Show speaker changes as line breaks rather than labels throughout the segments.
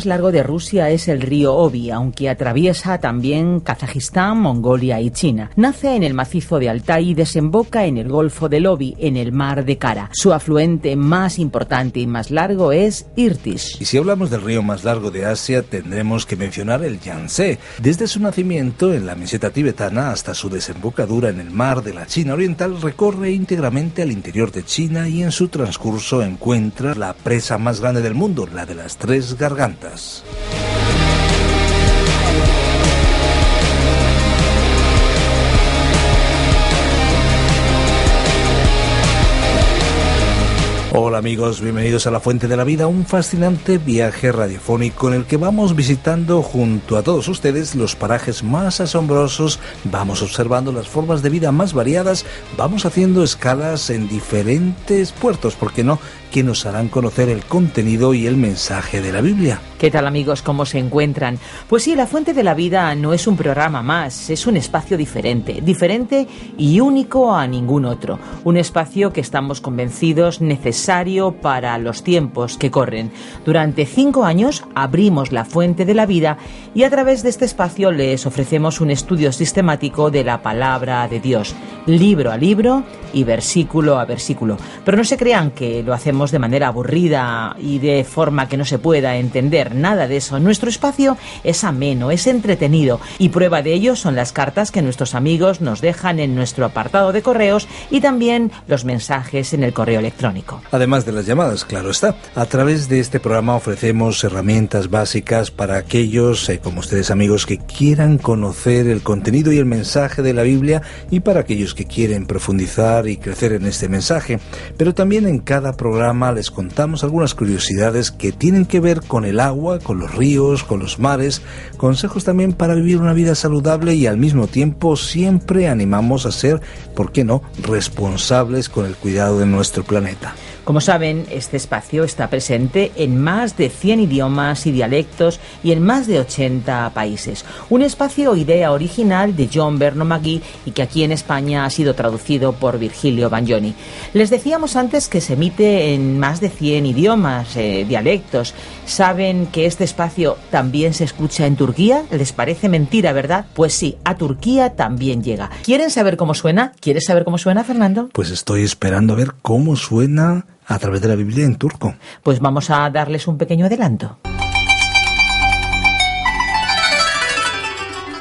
Más largo de Rusia es el río Obi, aunque atraviesa también Kazajistán, Mongolia y China. Nace en el macizo de Altai y desemboca en el Golfo del Obi, en el mar de Kara. Su afluente más importante y más largo es Irtis.
Y si hablamos del río más largo de Asia, tendremos que mencionar el Yangtze. Desde su nacimiento en la meseta tibetana hasta su desembocadura en el mar de la China Oriental, recorre íntegramente al interior de China y en su transcurso encuentra la presa más grande del mundo, la de las tres gargantas. Hola amigos, bienvenidos a La Fuente de la Vida, un fascinante viaje radiofónico en el que vamos visitando junto a todos ustedes los parajes más asombrosos, vamos observando las formas de vida más variadas, vamos haciendo escalas en diferentes puertos, ¿por qué no? Que nos harán conocer el contenido y el mensaje de la Biblia.
¿Qué tal amigos? ¿Cómo se encuentran? Pues sí, La Fuente de la Vida no es un programa más, es un espacio diferente, diferente y único a ningún otro. Un espacio que estamos convencidos necesario para los tiempos que corren. Durante cinco años abrimos La Fuente de la Vida y a través de este espacio les ofrecemos un estudio sistemático de la palabra de Dios, libro a libro y versículo a versículo. Pero no se crean que lo hacemos de manera aburrida y de forma que no se pueda entender nada de eso. Nuestro espacio es ameno, es entretenido y prueba de ello son las cartas que nuestros amigos nos dejan en nuestro apartado de correos y también los mensajes en el correo electrónico.
Además de las llamadas, claro está. A través de este programa ofrecemos herramientas básicas para aquellos, eh, como ustedes amigos, que quieran conocer el contenido y el mensaje de la Biblia y para aquellos que quieren profundizar y crecer en este mensaje. Pero también en cada programa les contamos algunas curiosidades que tienen que ver con el agua, con los ríos, con los mares, consejos también para vivir una vida saludable y al mismo tiempo siempre animamos a ser, ¿por qué no?, responsables con el cuidado de nuestro planeta.
Como saben, este espacio está presente en más de 100 idiomas y dialectos y en más de 80 países. Un espacio idea original de John Berno Magui y que aquí en España ha sido traducido por Virgilio Bagnoni. Les decíamos antes que se emite en más de 100 idiomas, eh, dialectos. ¿Saben que este espacio también se escucha en Turquía? ¿Les parece mentira, verdad? Pues sí, a Turquía también llega. ¿Quieren saber cómo suena? ¿Quieres saber cómo suena, Fernando?
Pues estoy esperando a ver cómo suena a través de la Biblia en turco.
Pues vamos a darles un pequeño adelanto.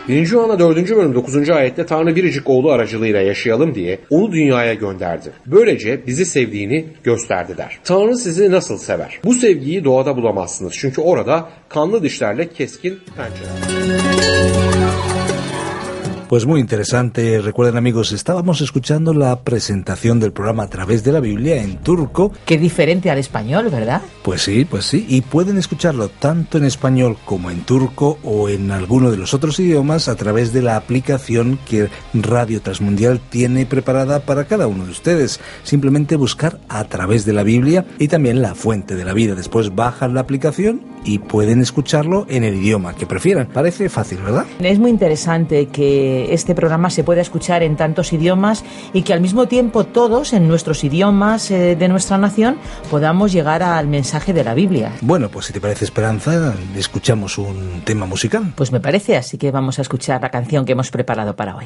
Birinci Yuhanna 4. bölüm 9. ayette Tanrı biricik oğlu aracılığıyla yaşayalım diye onu dünyaya gönderdi. Böylece bizi sevdiğini gösterdi der. Tanrı sizi nasıl sever? Bu sevgiyi doğada bulamazsınız. Çünkü orada kanlı dişlerle keskin pençeler.
Pues muy interesante. Recuerden amigos, estábamos escuchando la presentación del programa a través de la Biblia en turco.
Qué diferente al español, ¿verdad?
Pues sí, pues sí. Y pueden escucharlo tanto en español como en turco o en alguno de los otros idiomas a través de la aplicación que Radio Transmundial tiene preparada para cada uno de ustedes. Simplemente buscar a través de la Biblia y también la fuente de la vida. Después bajan la aplicación y pueden escucharlo en el idioma que prefieran. Parece fácil, ¿verdad?
Es muy interesante que este programa se pueda escuchar en tantos idiomas y que al mismo tiempo todos en nuestros idiomas eh, de nuestra nación podamos llegar al mensaje de la Biblia.
Bueno, pues si te parece Esperanza, escuchamos un tema musical.
Pues me parece, así que vamos a escuchar la canción que hemos preparado para hoy.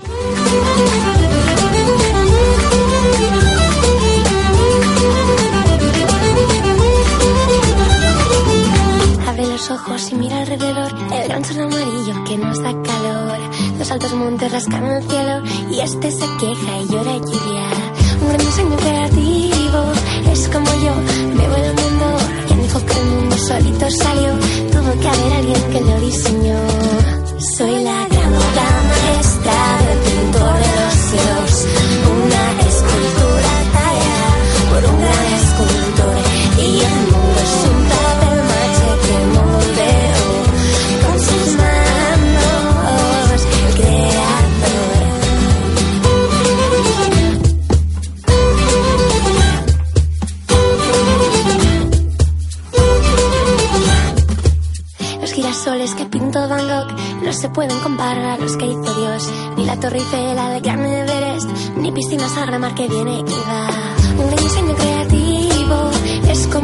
Mira alrededor el gran sol amarillo que nos da calor. Los altos montes rascan el cielo y este se queja y llora lluvia. Un gran diseño creativo es como yo, veo el mundo. Quien dijo que el mundo solito salió, tuvo que haber alguien que lo diseñó. Soy la gran maestra del pintor de los cielos. Se pueden comparar a los que hizo Dios. Ni la Torre Eiffel, el Gran Everest, ni piscinas a mar que viene y va. Un diseño creativo, es como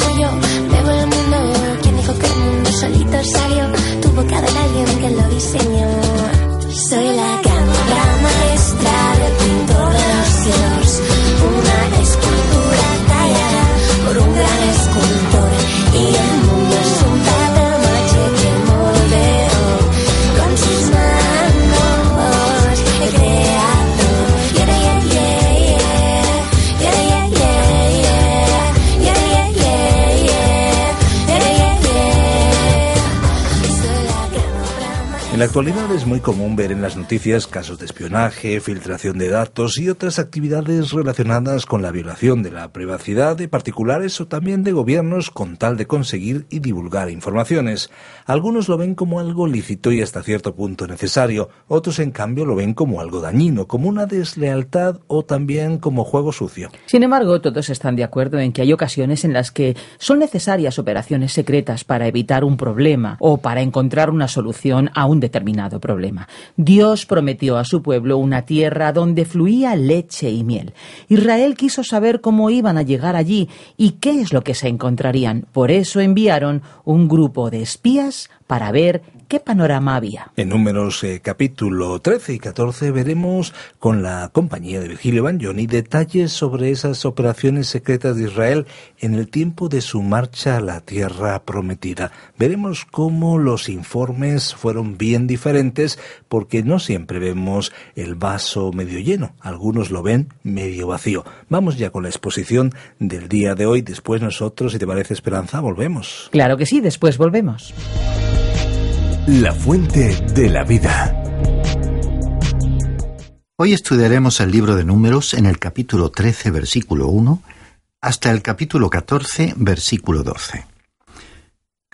En la actualidad es muy común ver en las noticias casos de espionaje, filtración de datos y otras actividades relacionadas con la violación de la privacidad de particulares o también de gobiernos con tal de conseguir y divulgar informaciones. Algunos lo ven como algo lícito y hasta cierto punto necesario, otros en cambio lo ven como algo dañino, como una deslealtad o también como juego sucio.
Sin embargo, todos están de acuerdo en que hay ocasiones en las que son necesarias operaciones secretas para evitar un problema o para encontrar una solución a un determinado problema. Dios prometió a su pueblo una tierra donde fluía leche y miel. Israel quiso saber cómo iban a llegar allí y qué es lo que se encontrarían. Por eso enviaron un grupo de espías para ver qué panorama había.
En números eh, capítulo 13 y 14 veremos con la compañía de Virgilio Bagnoni detalles sobre esas operaciones secretas de Israel en el tiempo de su marcha a la tierra prometida. Veremos cómo los informes fueron bien diferentes porque no siempre vemos el vaso medio lleno, algunos lo ven medio vacío. Vamos ya con la exposición del día de hoy, después nosotros, si te parece Esperanza, volvemos.
Claro que sí, después volvemos.
La fuente de la vida.
Hoy estudiaremos el libro de números en el capítulo 13, versículo 1, hasta el capítulo 14, versículo 12.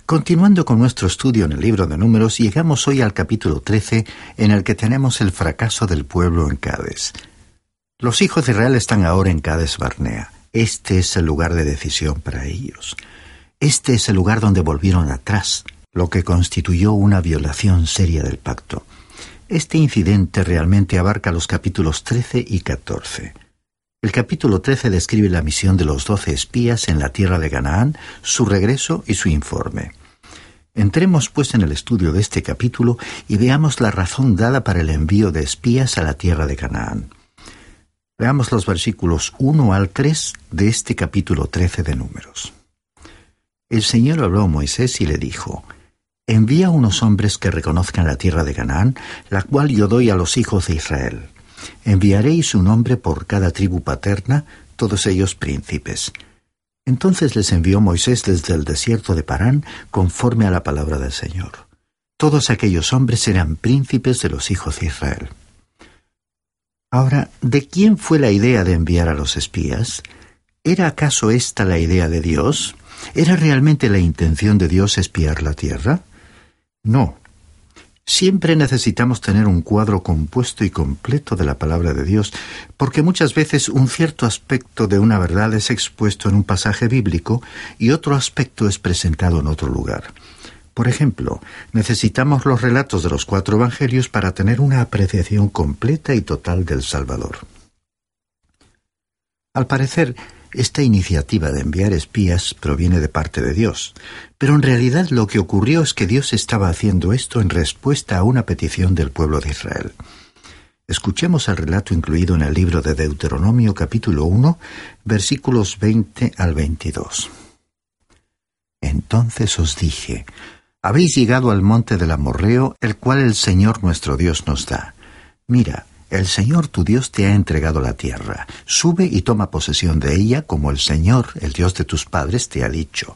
Continuando con nuestro estudio en el libro de números, llegamos hoy al capítulo 13, en el que tenemos el fracaso del pueblo en Cádiz. Los hijos de Israel están ahora en Cádiz Barnea. Este es el lugar de decisión para ellos. Este es el lugar donde volvieron atrás, lo que constituyó una violación seria del pacto. Este incidente realmente abarca los capítulos 13 y 14. El capítulo 13 describe la misión de los doce espías en la tierra de Canaán, su regreso y su informe. Entremos pues en el estudio de este capítulo y veamos la razón dada para el envío de espías a la tierra de Canaán. Veamos los versículos 1 al 3 de este capítulo 13 de Números. El Señor habló a Moisés y le dijo, Envía unos hombres que reconozcan la tierra de Canaán, la cual yo doy a los hijos de Israel. Enviaréis un hombre por cada tribu paterna, todos ellos príncipes. Entonces les envió Moisés desde el desierto de Parán, conforme a la palabra del Señor. Todos aquellos hombres eran príncipes de los hijos de Israel. Ahora, ¿de quién fue la idea de enviar a los espías? ¿Era acaso esta la idea de Dios? ¿Era realmente la intención de Dios espiar la tierra? No. Siempre necesitamos tener un cuadro compuesto y completo de la palabra de Dios, porque muchas veces un cierto aspecto de una verdad es expuesto en un pasaje bíblico y otro aspecto es presentado en otro lugar. Por ejemplo, necesitamos los relatos de los cuatro evangelios para tener una apreciación completa y total del Salvador. Al parecer, esta iniciativa de enviar espías proviene de parte de Dios, pero en realidad lo que ocurrió es que Dios estaba haciendo esto en respuesta a una petición del pueblo de Israel. Escuchemos el relato incluido en el libro de Deuteronomio capítulo 1, versículos 20 al 22. Entonces os dije, habéis llegado al monte del Amorreo, el cual el Señor nuestro Dios nos da. Mira, el Señor tu Dios te ha entregado la tierra. Sube y toma posesión de ella como el Señor, el Dios de tus padres, te ha dicho.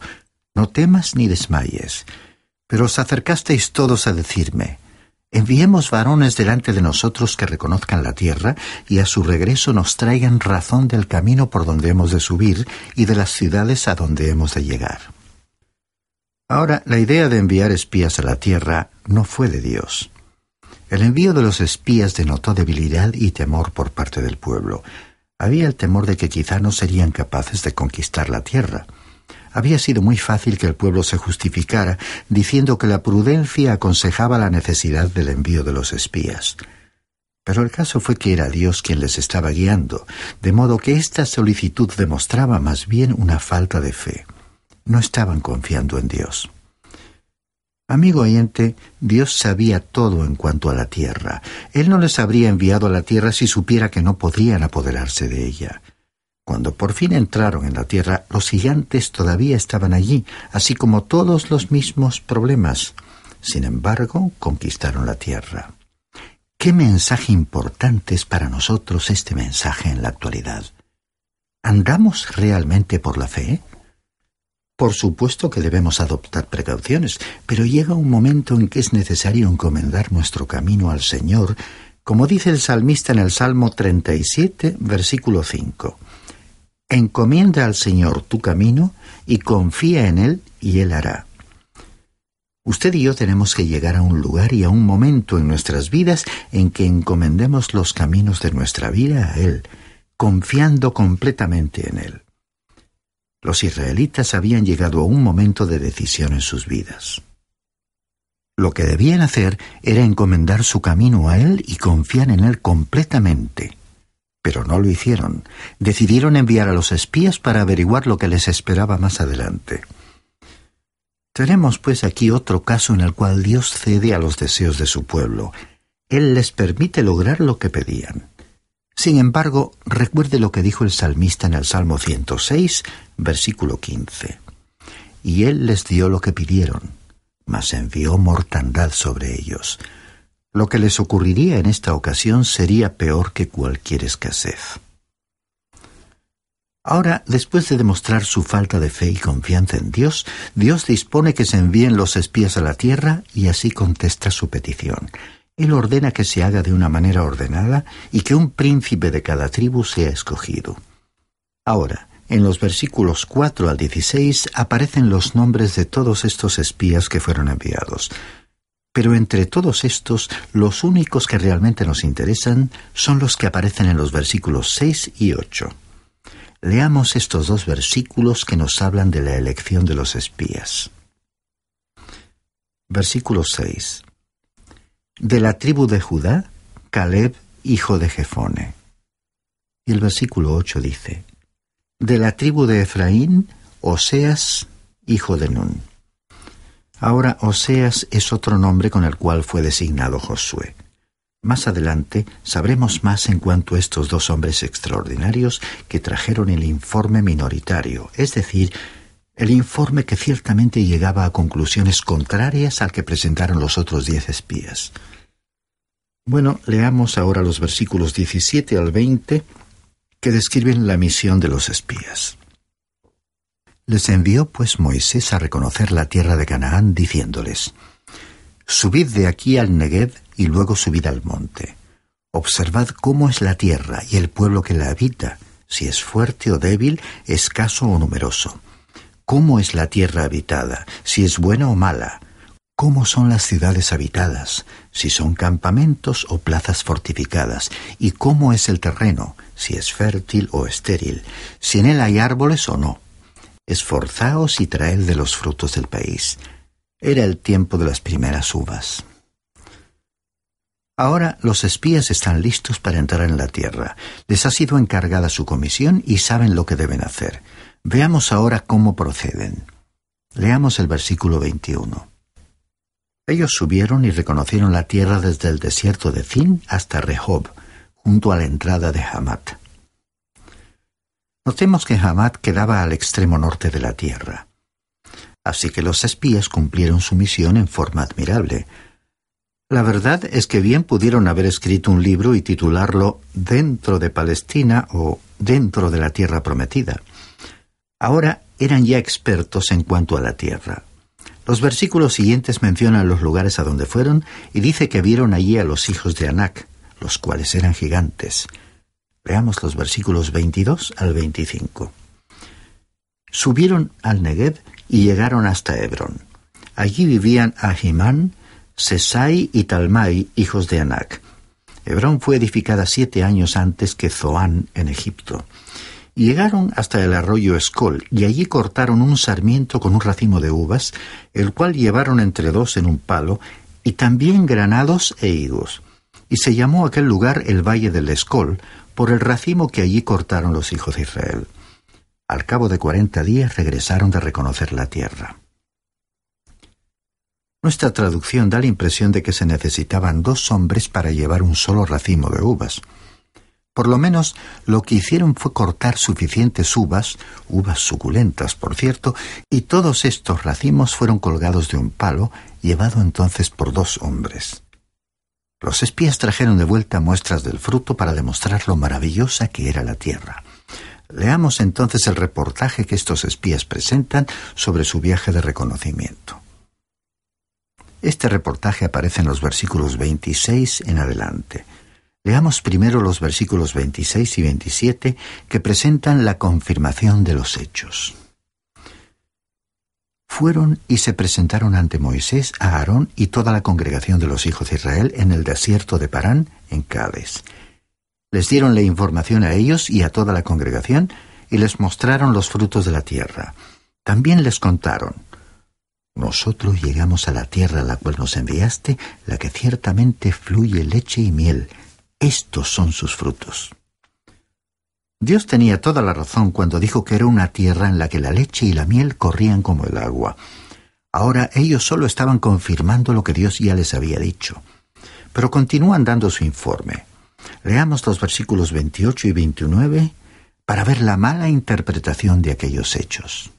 No temas ni desmayes. Pero os acercasteis todos a decirme, enviemos varones delante de nosotros que reconozcan la tierra y a su regreso nos traigan razón del camino por donde hemos de subir y de las ciudades a donde hemos de llegar. Ahora, la idea de enviar espías a la tierra no fue de Dios. El envío de los espías denotó debilidad y temor por parte del pueblo. Había el temor de que quizá no serían capaces de conquistar la tierra. Había sido muy fácil que el pueblo se justificara diciendo que la prudencia aconsejaba la necesidad del envío de los espías. Pero el caso fue que era Dios quien les estaba guiando, de modo que esta solicitud demostraba más bien una falta de fe. No estaban confiando en Dios. Amigo oyente, Dios sabía todo en cuanto a la tierra. Él no les habría enviado a la tierra si supiera que no podrían apoderarse de ella. Cuando por fin entraron en la tierra, los gigantes todavía estaban allí, así como todos los mismos problemas. Sin embargo, conquistaron la tierra. ¿Qué mensaje importante es para nosotros este mensaje en la actualidad? ¿Andamos realmente por la fe? Por supuesto que debemos adoptar precauciones, pero llega un momento en que es necesario encomendar nuestro camino al Señor, como dice el salmista en el Salmo 37, versículo 5. Encomienda al Señor tu camino y confía en Él y Él hará. Usted y yo tenemos que llegar a un lugar y a un momento en nuestras vidas en que encomendemos los caminos de nuestra vida a Él, confiando completamente en Él. Los israelitas habían llegado a un momento de decisión en sus vidas. Lo que debían hacer era encomendar su camino a Él y confiar en Él completamente. Pero no lo hicieron. Decidieron enviar a los espías para averiguar lo que les esperaba más adelante. Tenemos pues aquí otro caso en el cual Dios cede a los deseos de su pueblo. Él les permite lograr lo que pedían. Sin embargo, recuerde lo que dijo el salmista en el Salmo 106, versículo 15. Y Él les dio lo que pidieron, mas envió mortandad sobre ellos. Lo que les ocurriría en esta ocasión sería peor que cualquier escasez. Ahora, después de demostrar su falta de fe y confianza en Dios, Dios dispone que se envíen los espías a la tierra y así contesta su petición. Él ordena que se haga de una manera ordenada y que un príncipe de cada tribu sea escogido. Ahora, en los versículos 4 al 16 aparecen los nombres de todos estos espías que fueron enviados. Pero entre todos estos, los únicos que realmente nos interesan son los que aparecen en los versículos 6 y 8. Leamos estos dos versículos que nos hablan de la elección de los espías. Versículo 6. De la tribu de Judá, Caleb, hijo de Jefone. Y el versículo 8 dice, De la tribu de Efraín, Oseas, hijo de Nun. Ahora Oseas es otro nombre con el cual fue designado Josué. Más adelante sabremos más en cuanto a estos dos hombres extraordinarios que trajeron el informe minoritario, es decir, el informe que ciertamente llegaba a conclusiones contrarias al que presentaron los otros diez espías. Bueno, leamos ahora los versículos 17 al 20 que describen la misión de los espías. Les envió pues Moisés a reconocer la tierra de Canaán, diciéndoles, Subid de aquí al Negev y luego subid al monte. Observad cómo es la tierra y el pueblo que la habita, si es fuerte o débil, escaso o numeroso. Cómo es la tierra habitada, si es buena o mala. Cómo son las ciudades habitadas, si son campamentos o plazas fortificadas. Y cómo es el terreno, si es fértil o estéril, si en él hay árboles o no esforzaos y traed de los frutos del país. Era el tiempo de las primeras uvas. Ahora los espías están listos para entrar en la tierra. Les ha sido encargada su comisión y saben lo que deben hacer. Veamos ahora cómo proceden. Leamos el versículo 21. Ellos subieron y reconocieron la tierra desde el desierto de Zin hasta Rehob, junto a la entrada de Hamat. Notemos que Hamad quedaba al extremo norte de la tierra. Así que los espías cumplieron su misión en forma admirable. La verdad es que bien pudieron haber escrito un libro y titularlo Dentro de Palestina o Dentro de la Tierra Prometida. Ahora eran ya expertos en cuanto a la tierra. Los versículos siguientes mencionan los lugares a donde fueron y dice que vieron allí a los hijos de Anac, los cuales eran gigantes. Veamos los versículos 22 al 25. Subieron al Negev y llegaron hasta Hebrón. Allí vivían Ahimán, Sesai y Talmai, hijos de Anac. Hebrón fue edificada siete años antes que Zoán en Egipto. Llegaron hasta el arroyo Escol y allí cortaron un sarmiento con un racimo de uvas, el cual llevaron entre dos en un palo, y también granados e higos. Y se llamó aquel lugar el Valle del Escol, por el racimo que allí cortaron los hijos de Israel. Al cabo de cuarenta días regresaron de reconocer la tierra. Nuestra traducción da la impresión de que se necesitaban dos hombres para llevar un solo racimo de uvas. Por lo menos lo que hicieron fue cortar suficientes uvas, uvas suculentas, por cierto, y todos estos racimos fueron colgados de un palo, llevado entonces por dos hombres. Los espías trajeron de vuelta muestras del fruto para demostrar lo maravillosa que era la tierra. Leamos entonces el reportaje que estos espías presentan sobre su viaje de reconocimiento. Este reportaje aparece en los versículos 26 en adelante. Leamos primero los versículos 26 y 27 que presentan la confirmación de los hechos. Fueron y se presentaron ante Moisés, a Aarón y toda la congregación de los hijos de Israel en el desierto de Parán, en Cádiz. Les dieron la información a ellos y a toda la congregación y les mostraron los frutos de la tierra. También les contaron, nosotros llegamos a la tierra a la cual nos enviaste, la que ciertamente fluye leche y miel, estos son sus frutos. Dios tenía toda la razón cuando dijo que era una tierra en la que la leche y la miel corrían como el agua. Ahora ellos solo estaban confirmando lo que Dios ya les había dicho. Pero continúan dando su informe. Leamos los versículos 28 y 29 para ver la mala interpretación de aquellos hechos.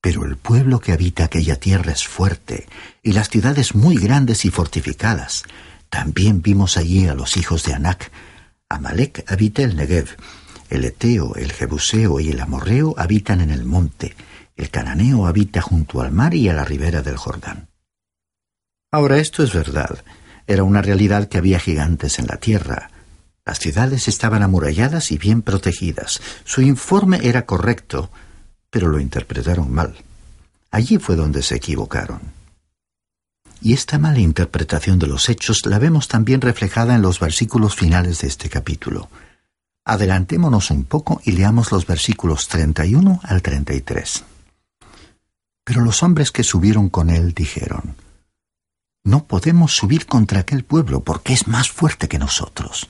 Pero el pueblo que habita aquella tierra es fuerte, y las ciudades muy grandes y fortificadas, también vimos allí a los hijos de Anac. Amalek habita el Negev. El Eteo, el Jebuseo y el Amorreo habitan en el monte. El Cananeo habita junto al mar y a la ribera del Jordán. Ahora esto es verdad. Era una realidad que había gigantes en la tierra. Las ciudades estaban amuralladas y bien protegidas. Su informe era correcto, pero lo interpretaron mal. Allí fue donde se equivocaron. Y esta mala interpretación de los hechos la vemos también reflejada en los versículos finales de este capítulo. Adelantémonos un poco y leamos los versículos 31 al 33. Pero los hombres que subieron con él dijeron, No podemos subir contra aquel pueblo porque es más fuerte que nosotros.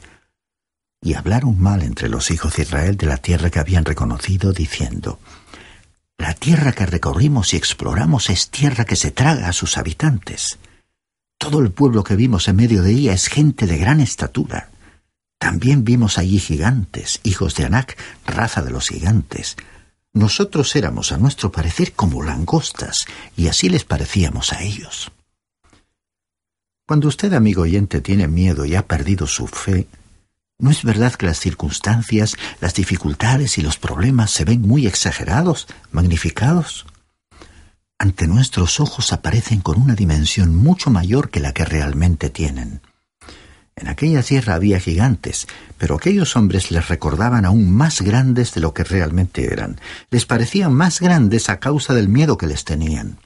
Y hablaron mal entre los hijos de Israel de la tierra que habían reconocido, diciendo, la tierra que recorrimos y exploramos es tierra que se traga a sus habitantes. Todo el pueblo que vimos en medio de ella es gente de gran estatura. También vimos allí gigantes, hijos de Anak, raza de los gigantes. Nosotros éramos, a nuestro parecer, como langostas, y así les parecíamos a ellos. Cuando usted, amigo oyente, tiene miedo y ha perdido su fe, ¿No es verdad que las circunstancias, las dificultades y los problemas se ven muy exagerados, magnificados? Ante nuestros ojos aparecen con una dimensión mucho mayor que la que realmente tienen. En aquella tierra había gigantes, pero aquellos hombres les recordaban aún más grandes de lo que realmente eran. Les parecían más grandes a causa del miedo que les tenían.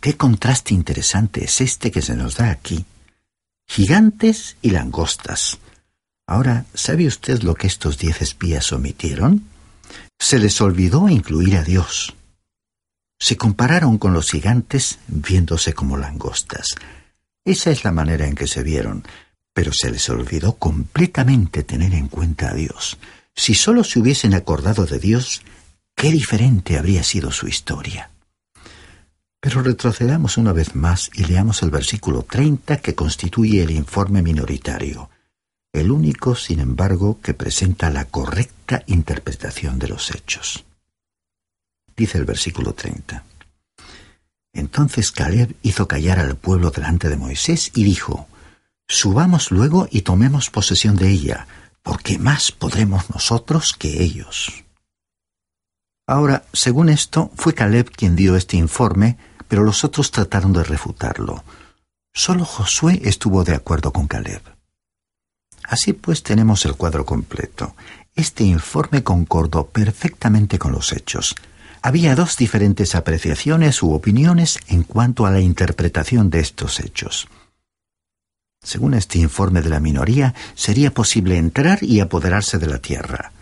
Qué contraste interesante es este que se nos da aquí. Gigantes y langostas. Ahora, ¿sabe usted lo que estos diez espías omitieron? Se les olvidó incluir a Dios. Se compararon con los gigantes viéndose como langostas. Esa es la manera en que se vieron, pero se les olvidó completamente tener en cuenta a Dios. Si sólo se hubiesen acordado de Dios, qué diferente habría sido su historia. Pero retrocedamos una vez más y leamos el versículo 30 que constituye el informe minoritario el único, sin embargo, que presenta la correcta interpretación de los hechos. Dice el versículo 30. Entonces Caleb hizo callar al pueblo delante de Moisés y dijo, Subamos luego y tomemos posesión de ella, porque más podremos nosotros que ellos. Ahora, según esto, fue Caleb quien dio este informe, pero los otros trataron de refutarlo. Solo Josué estuvo de acuerdo con Caleb. Así pues tenemos el cuadro completo. Este informe concordó perfectamente con los hechos. Había dos diferentes apreciaciones u opiniones en cuanto a la interpretación de estos hechos. Según este informe de la minoría, sería posible entrar y apoderarse de la tierra.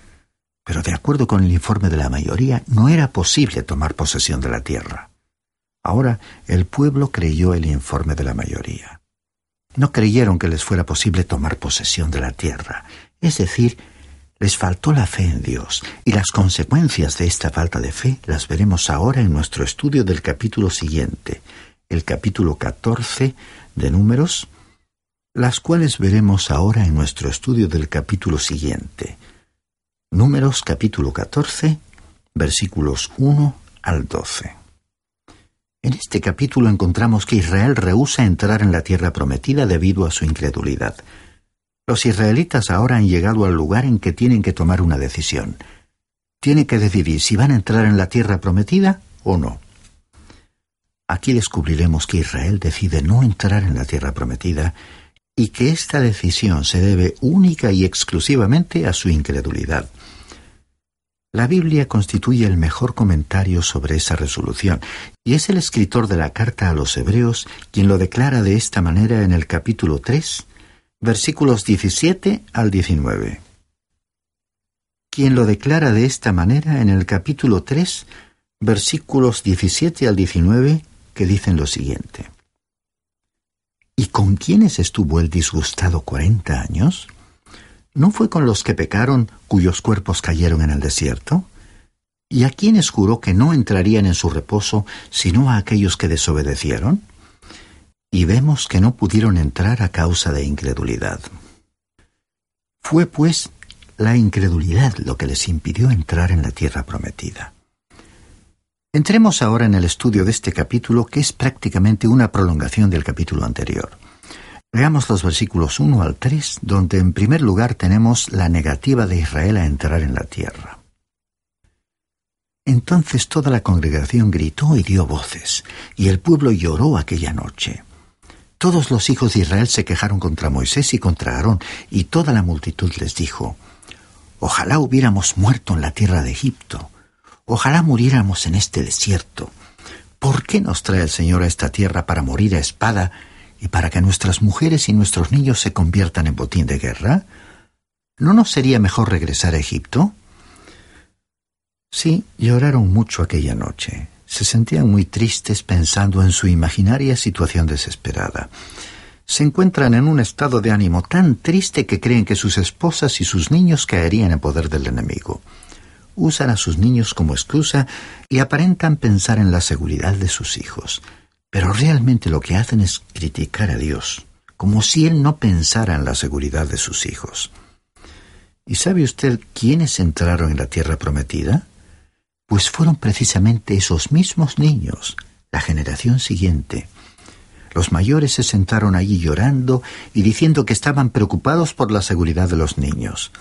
Pero de acuerdo con el informe de la mayoría, no era posible tomar posesión de la tierra. Ahora el pueblo creyó el informe de la mayoría. No creyeron que les fuera posible tomar posesión de la tierra, es decir, les faltó la fe en Dios, y las consecuencias de esta falta de fe las veremos ahora en nuestro estudio del capítulo siguiente, el capítulo 14 de Números, las cuales veremos ahora en nuestro estudio del capítulo siguiente, Números capítulo 14, versículos 1 al 12. En este capítulo encontramos que Israel rehúsa entrar en la tierra prometida debido a su incredulidad. Los israelitas ahora han llegado al lugar en que tienen que tomar una decisión. Tienen que decidir si van a entrar en la tierra prometida o no. Aquí descubriremos que Israel decide no entrar en la tierra prometida y que esta decisión se debe única y exclusivamente a su incredulidad. La Biblia constituye el mejor comentario sobre esa resolución, y es el escritor de la carta a los Hebreos quien lo declara de esta manera en el capítulo 3, versículos 17 al 19. Quien lo declara de esta manera en el capítulo 3, versículos 17 al 19, que dicen lo siguiente. ¿Y con quiénes estuvo el disgustado cuarenta años? ¿No fue con los que pecaron cuyos cuerpos cayeron en el desierto? ¿Y a quienes juró que no entrarían en su reposo sino a aquellos que desobedecieron? Y vemos que no pudieron entrar a causa de incredulidad. Fue pues la incredulidad lo que les impidió entrar en la tierra prometida. Entremos ahora en el estudio de este capítulo que es prácticamente una prolongación del capítulo anterior. Veamos los versículos 1 al 3, donde en primer lugar tenemos la negativa de Israel a entrar en la tierra. Entonces toda la congregación gritó y dio voces, y el pueblo lloró aquella noche. Todos los hijos de Israel se quejaron contra Moisés y contra Aarón, y toda la multitud les dijo, Ojalá hubiéramos muerto en la tierra de Egipto, ojalá muriéramos en este desierto. ¿Por qué nos trae el Señor a esta tierra para morir a espada y para que nuestras mujeres y nuestros niños se conviertan en botín de guerra? ¿No nos sería mejor regresar a Egipto? Sí, lloraron mucho aquella noche. Se sentían muy tristes pensando en su imaginaria situación desesperada. Se encuentran en un estado de ánimo tan triste que creen que sus esposas y sus niños caerían en poder del enemigo. Usan a sus niños como excusa y aparentan pensar en la seguridad de sus hijos. Pero realmente lo que hacen es criticar a Dios, como si Él no pensara en la seguridad de sus hijos. ¿Y sabe usted quiénes entraron en la tierra prometida? Pues fueron precisamente esos mismos niños, la generación siguiente. Los mayores se sentaron allí llorando y diciendo que estaban preocupados por la seguridad de los niños.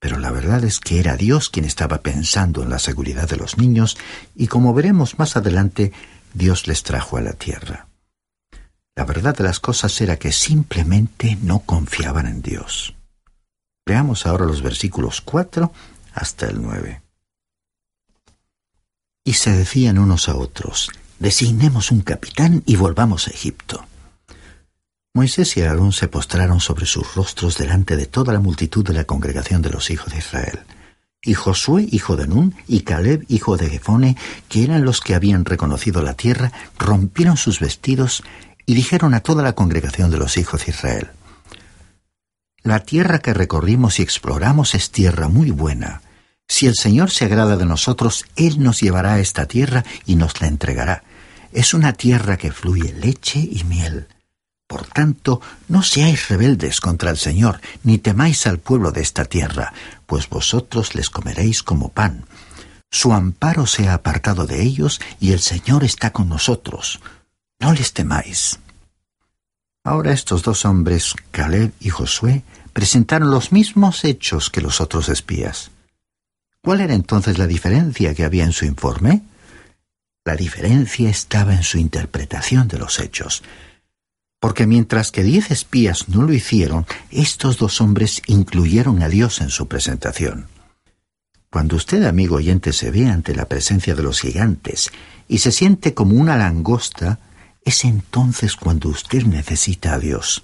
Pero la verdad es que era Dios quien estaba pensando en la seguridad de los niños y como veremos más adelante, Dios les trajo a la tierra. La verdad de las cosas era que simplemente no confiaban en Dios. Veamos ahora los versículos 4 hasta el 9. Y se decían unos a otros, designemos un capitán y volvamos a Egipto. Moisés y Aarón se postraron sobre sus rostros delante de toda la multitud de la congregación de los hijos de Israel y Josué, hijo de Nun, y Caleb, hijo de Jefone, que eran los que habían reconocido la tierra, rompieron sus vestidos y dijeron a toda la congregación de los hijos de Israel, La tierra que recorrimos y exploramos es tierra muy buena. Si el Señor se agrada de nosotros, Él nos llevará a esta tierra y nos la entregará. Es una tierra que fluye leche y miel. Por tanto, no seáis rebeldes contra el Señor, ni temáis al pueblo de esta tierra, pues vosotros les comeréis como pan. Su amparo se ha apartado de ellos, y el Señor está con nosotros. No les temáis. Ahora estos dos hombres, Caleb y Josué, presentaron los mismos hechos que los otros espías. ¿Cuál era entonces la diferencia que había en su informe? La diferencia estaba en su interpretación de los hechos porque mientras que diez espías no lo hicieron, estos dos hombres incluyeron a Dios en su presentación. Cuando usted, amigo oyente, se ve ante la presencia de los gigantes y se siente como una langosta, es entonces cuando usted necesita a Dios.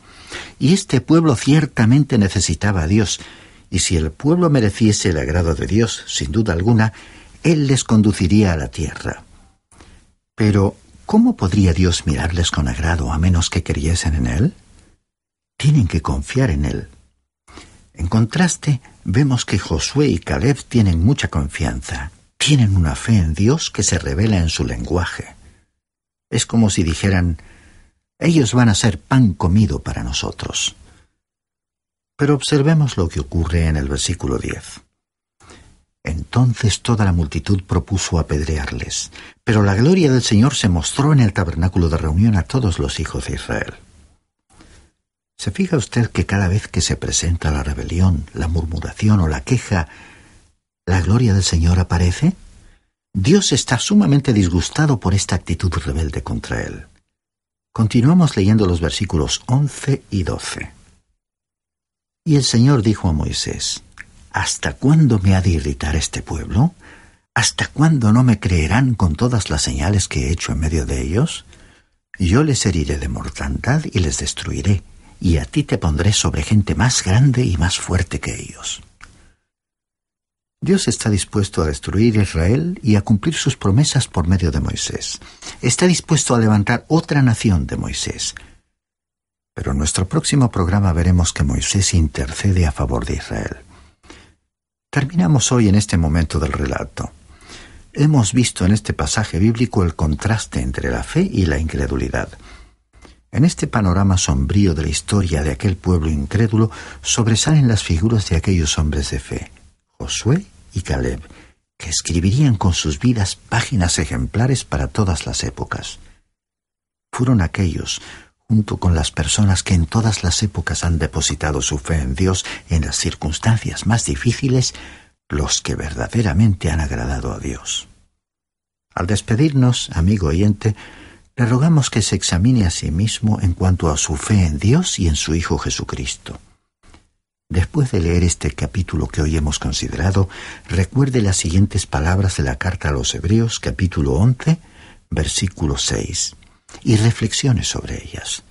Y este pueblo ciertamente necesitaba a Dios, y si el pueblo mereciese el agrado de Dios, sin duda alguna, Él les conduciría a la tierra. Pero, ¿cómo podría Dios mirarles con agrado a menos que creyesen en Él? Tienen que confiar en Él. En contraste, vemos que Josué y Caleb tienen mucha confianza, tienen una fe en Dios que se revela en su lenguaje. Es como si dijeran, ellos van a ser pan comido para nosotros. Pero observemos lo que ocurre en el versículo 10. Entonces toda la multitud propuso apedrearles, pero la gloria del Señor se mostró en el tabernáculo de reunión a todos los hijos de Israel. ¿Se fija usted que cada vez que se presenta la rebelión, la murmuración o la queja, la gloria del Señor aparece? Dios está sumamente disgustado por esta actitud rebelde contra él. Continuamos leyendo los versículos 11 y 12. Y el Señor dijo a Moisés, ¿Hasta cuándo me ha de irritar este pueblo? ¿Hasta cuándo no me creerán con todas las señales que he hecho en medio de ellos? Yo les heriré de mortandad y les destruiré, y a ti te pondré sobre gente más grande y más fuerte que ellos. Dios está dispuesto a destruir Israel y a cumplir sus promesas por medio de Moisés. Está dispuesto a levantar otra nación de Moisés, pero en nuestro próximo programa veremos que Moisés intercede a favor de Israel. Terminamos hoy en este momento del relato. Hemos visto en este pasaje bíblico el contraste entre la fe y la incredulidad. En este panorama sombrío de la historia de aquel pueblo incrédulo sobresalen las figuras de aquellos hombres de fe, Josué y Caleb, que escribirían con sus vidas páginas ejemplares para todas las épocas. Fueron aquellos junto con las personas que en todas las épocas han depositado su fe en Dios en las circunstancias más difíciles, los que verdaderamente han agradado a Dios. Al despedirnos, amigo oyente, le rogamos que se examine a sí mismo en cuanto a su fe en Dios y en su Hijo Jesucristo. Después de leer este capítulo que hoy hemos considerado, recuerde las siguientes palabras de la carta a los Hebreos capítulo 11, versículo 6 y reflexione sobre ellas.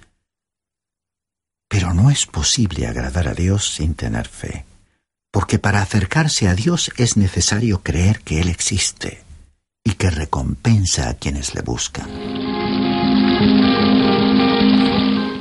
Pero no es posible agradar a Dios sin tener fe, porque para acercarse a Dios es necesario creer que Él existe y que recompensa a quienes le buscan.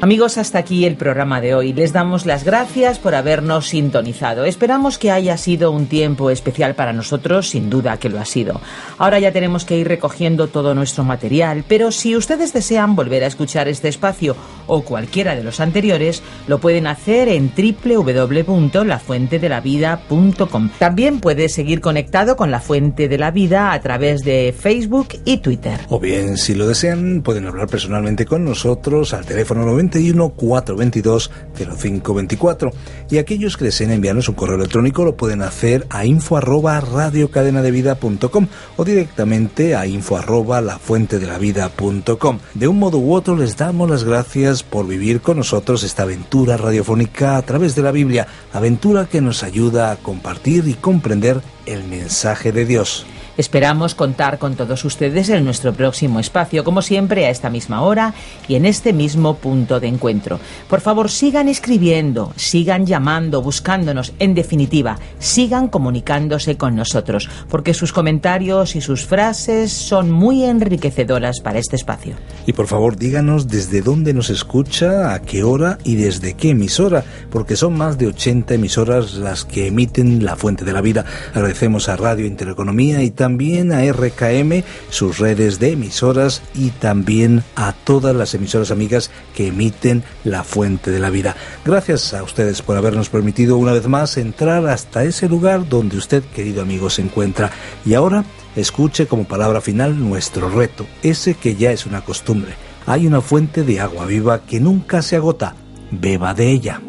Amigos, hasta aquí el programa de hoy. Les damos las gracias por habernos sintonizado. Esperamos que haya sido un tiempo especial para nosotros, sin duda que lo ha sido. Ahora ya tenemos que ir recogiendo todo nuestro material, pero si ustedes desean volver a escuchar este espacio o cualquiera de los anteriores, lo pueden hacer en www.lafuentedelavida.com. También puede seguir conectado con La Fuente de la Vida a través de Facebook y Twitter.
O bien, si lo desean, pueden hablar personalmente con nosotros al teléfono 90 422 0524 y aquellos que deseen enviarnos un correo electrónico lo pueden hacer a info arroba radiocadenadevida.com o directamente a info arroba lafuentedelavida.com. De un modo u otro les damos las gracias por vivir con nosotros esta aventura radiofónica a través de la Biblia, aventura que nos ayuda a compartir y comprender el mensaje de Dios.
Esperamos contar con todos ustedes en nuestro próximo espacio, como siempre a esta misma hora y en este mismo punto de encuentro. Por favor, sigan escribiendo, sigan llamando, buscándonos, en definitiva, sigan comunicándose con nosotros, porque sus comentarios y sus frases son muy enriquecedoras para este espacio.
Y por favor, díganos desde dónde nos escucha, a qué hora y desde qué emisora, porque son más de 80 emisoras las que emiten la fuente de la vida. Agradecemos a Radio Intereconomía y también a RKM, sus redes de emisoras y también a todas las emisoras amigas que emiten La Fuente de la Vida. Gracias a ustedes por habernos permitido una vez más entrar hasta ese lugar donde usted, querido amigo, se encuentra. Y ahora escuche como palabra final nuestro reto, ese que ya es una costumbre. Hay una fuente de agua viva que nunca se agota. Beba de ella.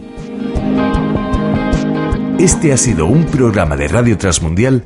Este ha sido un programa de Radio Transmundial